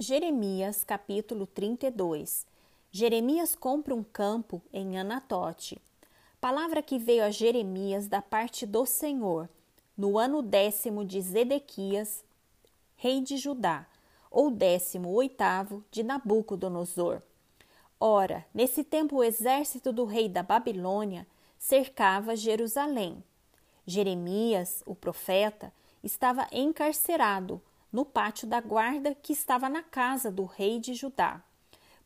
Jeremias capítulo 32 Jeremias compra um campo em Anatote. Palavra que veio a Jeremias da parte do Senhor, no ano décimo de Zedequias, rei de Judá, ou décimo oitavo de Nabucodonosor. Ora, nesse tempo o exército do rei da Babilônia cercava Jerusalém. Jeremias, o profeta, estava encarcerado no pátio da guarda que estava na casa do rei de Judá,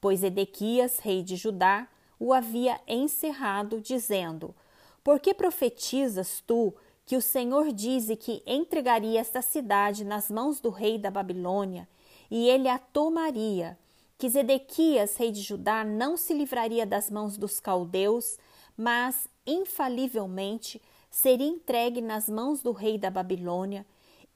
pois Edequias, rei de Judá, o havia encerrado, dizendo: Por que profetizas tu que o Senhor dize que entregaria esta cidade nas mãos do rei da Babilônia e ele a tomaria? Que Zedequias, rei de Judá, não se livraria das mãos dos caldeus, mas infalivelmente seria entregue nas mãos do rei da Babilônia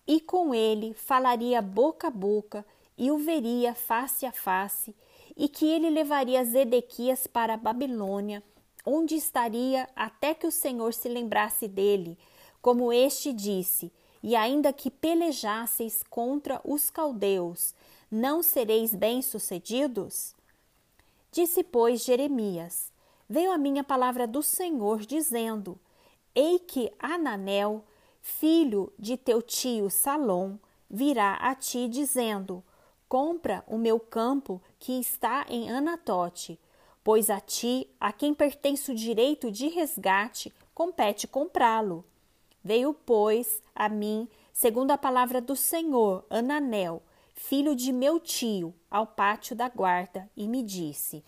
e com ele falaria boca a boca e o veria face a face, e que ele levaria Zedequias para a Babilônia, onde estaria até que o Senhor se lembrasse dele, como este disse: E ainda que pelejasseis contra os caldeus, não sereis bem-sucedidos? Disse, pois, Jeremias: Veio a minha palavra do Senhor, dizendo: Ei que Ananel, filho de teu tio Salom, virá a ti dizendo: Compra o meu campo que está em Anatote, pois a ti, a quem pertence o direito de resgate, compete comprá-lo. Veio, pois, a mim, segundo a palavra do Senhor, Ananel, filho de meu tio, ao pátio da guarda, e me disse: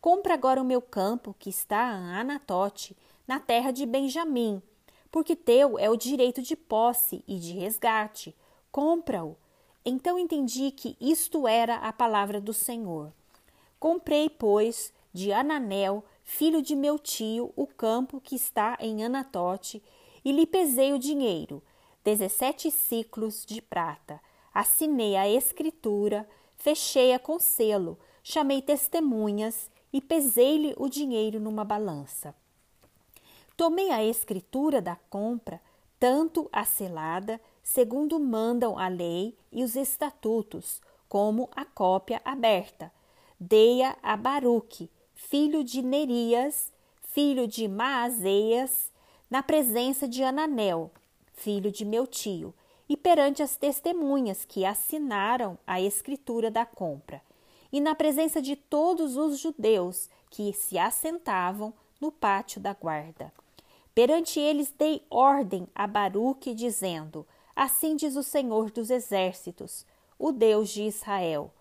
Compra agora o meu campo que está em Anatote, na terra de Benjamim, porque teu é o direito de posse e de resgate. Compra-o. Então entendi que isto era a palavra do Senhor. Comprei, pois, de Ananel, filho de meu tio, o campo que está em Anatote, e lhe pesei o dinheiro, dezessete ciclos de prata. Assinei a escritura, fechei-a com selo, chamei testemunhas e pesei-lhe o dinheiro numa balança. Tomei a escritura da compra, tanto a selada, segundo mandam a lei e os estatutos, como a cópia aberta. Dei-a a Baruque, filho de Nerias, filho de Maazeias, na presença de Ananel, filho de meu tio, e perante as testemunhas que assinaram a escritura da compra, e na presença de todos os judeus que se assentavam no pátio da guarda. Perante eles dei ordem a Baruque, dizendo: Assim diz o Senhor dos Exércitos, o Deus de Israel: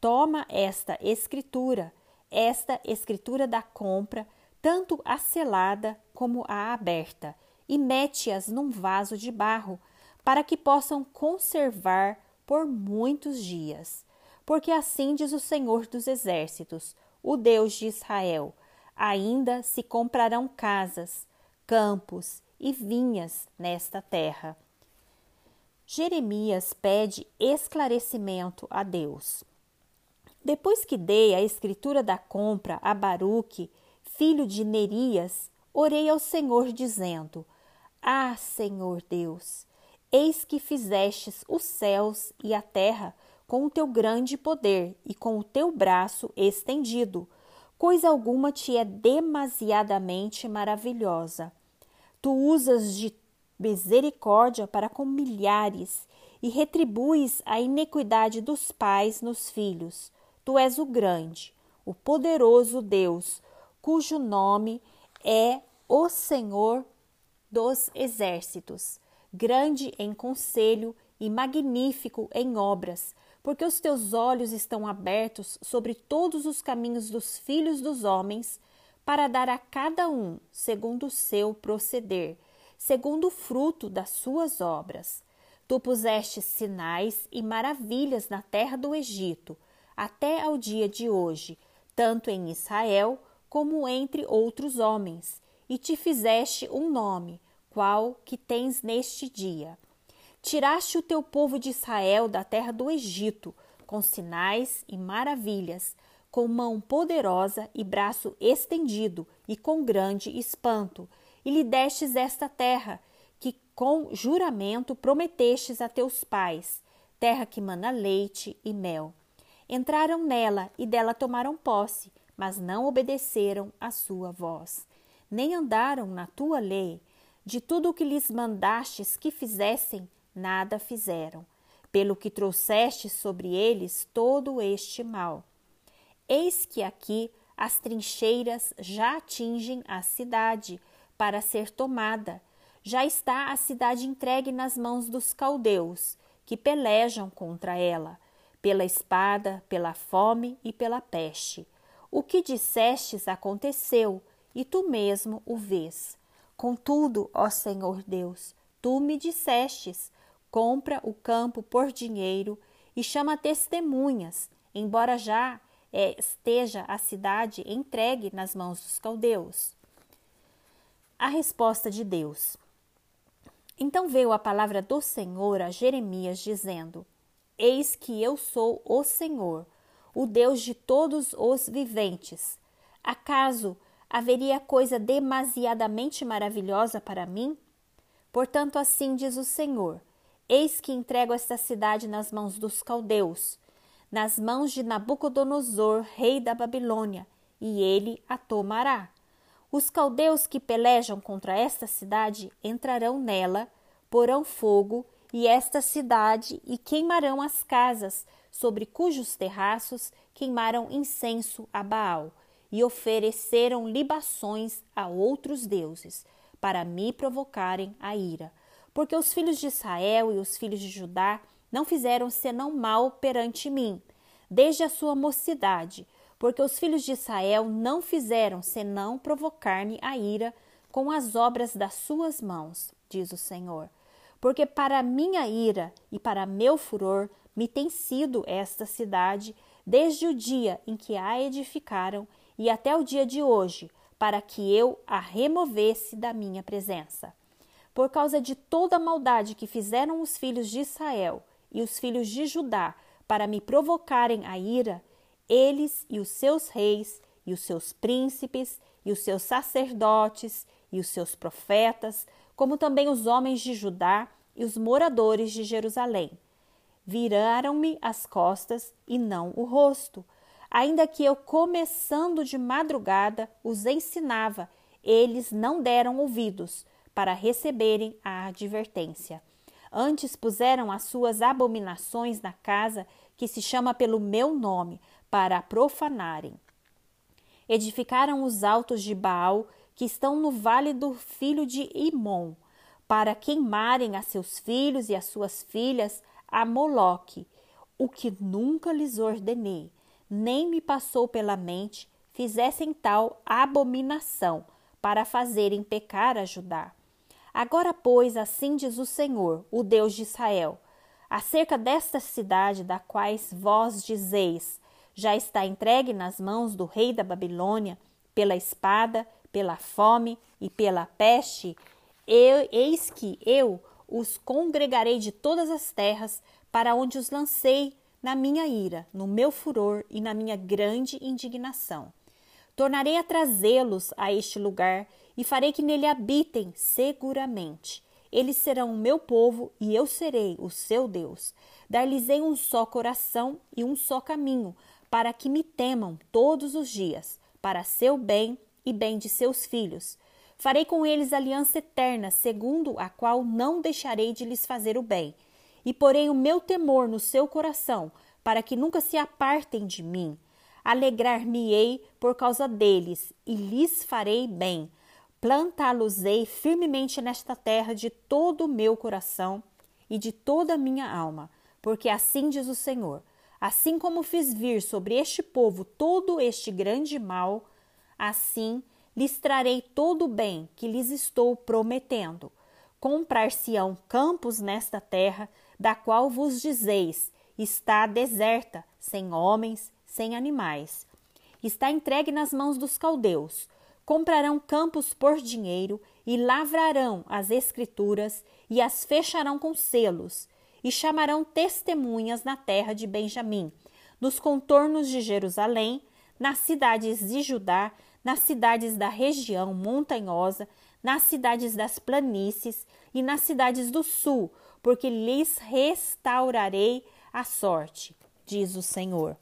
Toma esta escritura, esta escritura da compra, tanto a selada como a aberta, e mete-as num vaso de barro, para que possam conservar por muitos dias. Porque assim diz o Senhor dos Exércitos, o Deus de Israel: ainda se comprarão casas, campos e vinhas nesta terra. Jeremias pede esclarecimento a Deus. Depois que dei a escritura da compra a Baruque, filho de Nerias, orei ao Senhor, dizendo: Ah, Senhor Deus, eis que fizestes os céus e a terra com o teu grande poder e com o teu braço estendido coisa alguma te é demasiadamente maravilhosa. Tu usas de misericórdia para com milhares e retribuis a iniquidade dos pais nos filhos. Tu és o grande, o poderoso Deus, cujo nome é o Senhor dos exércitos, grande em conselho e magnífico em obras, porque os teus olhos estão abertos sobre todos os caminhos dos filhos dos homens, para dar a cada um segundo o seu proceder, segundo o fruto das suas obras. Tu puseste sinais e maravilhas na terra do Egito, até ao dia de hoje, tanto em Israel como entre outros homens, e te fizeste um nome, qual que tens neste dia. Tiraste o teu povo de Israel da terra do Egito, com sinais e maravilhas, com mão poderosa e braço estendido, e com grande espanto, e lhe destes esta terra, que com juramento prometestes a teus pais, terra que mana leite e mel. entraram nela e dela tomaram posse, mas não obedeceram à sua voz, nem andaram na tua lei. De tudo o que lhes mandastes que fizessem, nada fizeram, pelo que trouxeste sobre eles todo este mal. Eis que aqui as trincheiras já atingem a cidade para ser tomada. Já está a cidade entregue nas mãos dos caldeus, que pelejam contra ela, pela espada, pela fome e pela peste. O que dissestes aconteceu, e tu mesmo o vês. Contudo, ó Senhor Deus, tu me dissestes: compra o campo por dinheiro e chama testemunhas, embora já é, esteja a cidade entregue nas mãos dos caldeus. A resposta de Deus. Então veio a palavra do Senhor a Jeremias, dizendo: Eis que eu sou o Senhor, o Deus de todos os viventes. Acaso haveria coisa demasiadamente maravilhosa para mim? Portanto, assim diz o Senhor: Eis que entrego esta cidade nas mãos dos caldeus, nas mãos de Nabucodonosor, rei da Babilônia, e ele a tomará. Os caldeus que pelejam contra esta cidade entrarão nela, porão fogo e esta cidade e queimarão as casas sobre cujos terraços queimaram incenso a Baal e ofereceram libações a outros deuses para me provocarem a ira porque os filhos de Israel e os filhos de Judá não fizeram senão mal perante mim, desde a sua mocidade, porque os filhos de Israel não fizeram senão provocar-me a ira com as obras das suas mãos, diz o Senhor. Porque para minha ira e para meu furor me tem sido esta cidade, desde o dia em que a edificaram e até o dia de hoje, para que eu a removesse da minha presença por causa de toda a maldade que fizeram os filhos de Israel e os filhos de Judá para me provocarem a ira, eles e os seus reis e os seus príncipes e os seus sacerdotes e os seus profetas, como também os homens de Judá e os moradores de Jerusalém. Viraram-me as costas e não o rosto, ainda que eu, começando de madrugada, os ensinava, eles não deram ouvidos, para receberem a advertência. Antes puseram as suas abominações na casa que se chama pelo meu nome, para a profanarem. Edificaram os altos de Baal, que estão no vale do filho de Imon, para queimarem a seus filhos e as suas filhas a Moloque, o que nunca lhes ordenei, nem me passou pela mente, fizessem tal abominação, para fazerem pecar a Judá. Agora, pois, assim diz o Senhor, o Deus de Israel, acerca desta cidade da quais vós dizeis, já está entregue nas mãos do rei da Babilônia, pela espada, pela fome e pela peste, eu, eis que eu os congregarei de todas as terras para onde os lancei na minha ira, no meu furor e na minha grande indignação. Tornarei a trazê-los a este lugar e farei que nele habitem seguramente. Eles serão o meu povo e eu serei o seu Deus. Dar-lhes-ei um só coração e um só caminho, para que me temam todos os dias, para seu bem e bem de seus filhos. Farei com eles aliança eterna, segundo a qual não deixarei de lhes fazer o bem. E porei o meu temor no seu coração, para que nunca se apartem de mim. Alegrar-me-ei por causa deles, e lhes farei bem plantá-los-ei firmemente nesta terra de todo o meu coração e de toda a minha alma, porque assim diz o Senhor: assim como fiz vir sobre este povo todo este grande mal, assim lhes trarei todo o bem que lhes estou prometendo. Comprar-se-ão campos nesta terra, da qual vos dizeis: está deserta, sem homens, sem animais. Está entregue nas mãos dos caldeus comprarão campos por dinheiro e lavrarão as escrituras e as fecharão com selos e chamarão testemunhas na terra de Benjamim, nos contornos de Jerusalém, nas cidades de Judá, nas cidades da região montanhosa, nas cidades das planícies e nas cidades do sul, porque lhes restaurarei a sorte, diz o Senhor.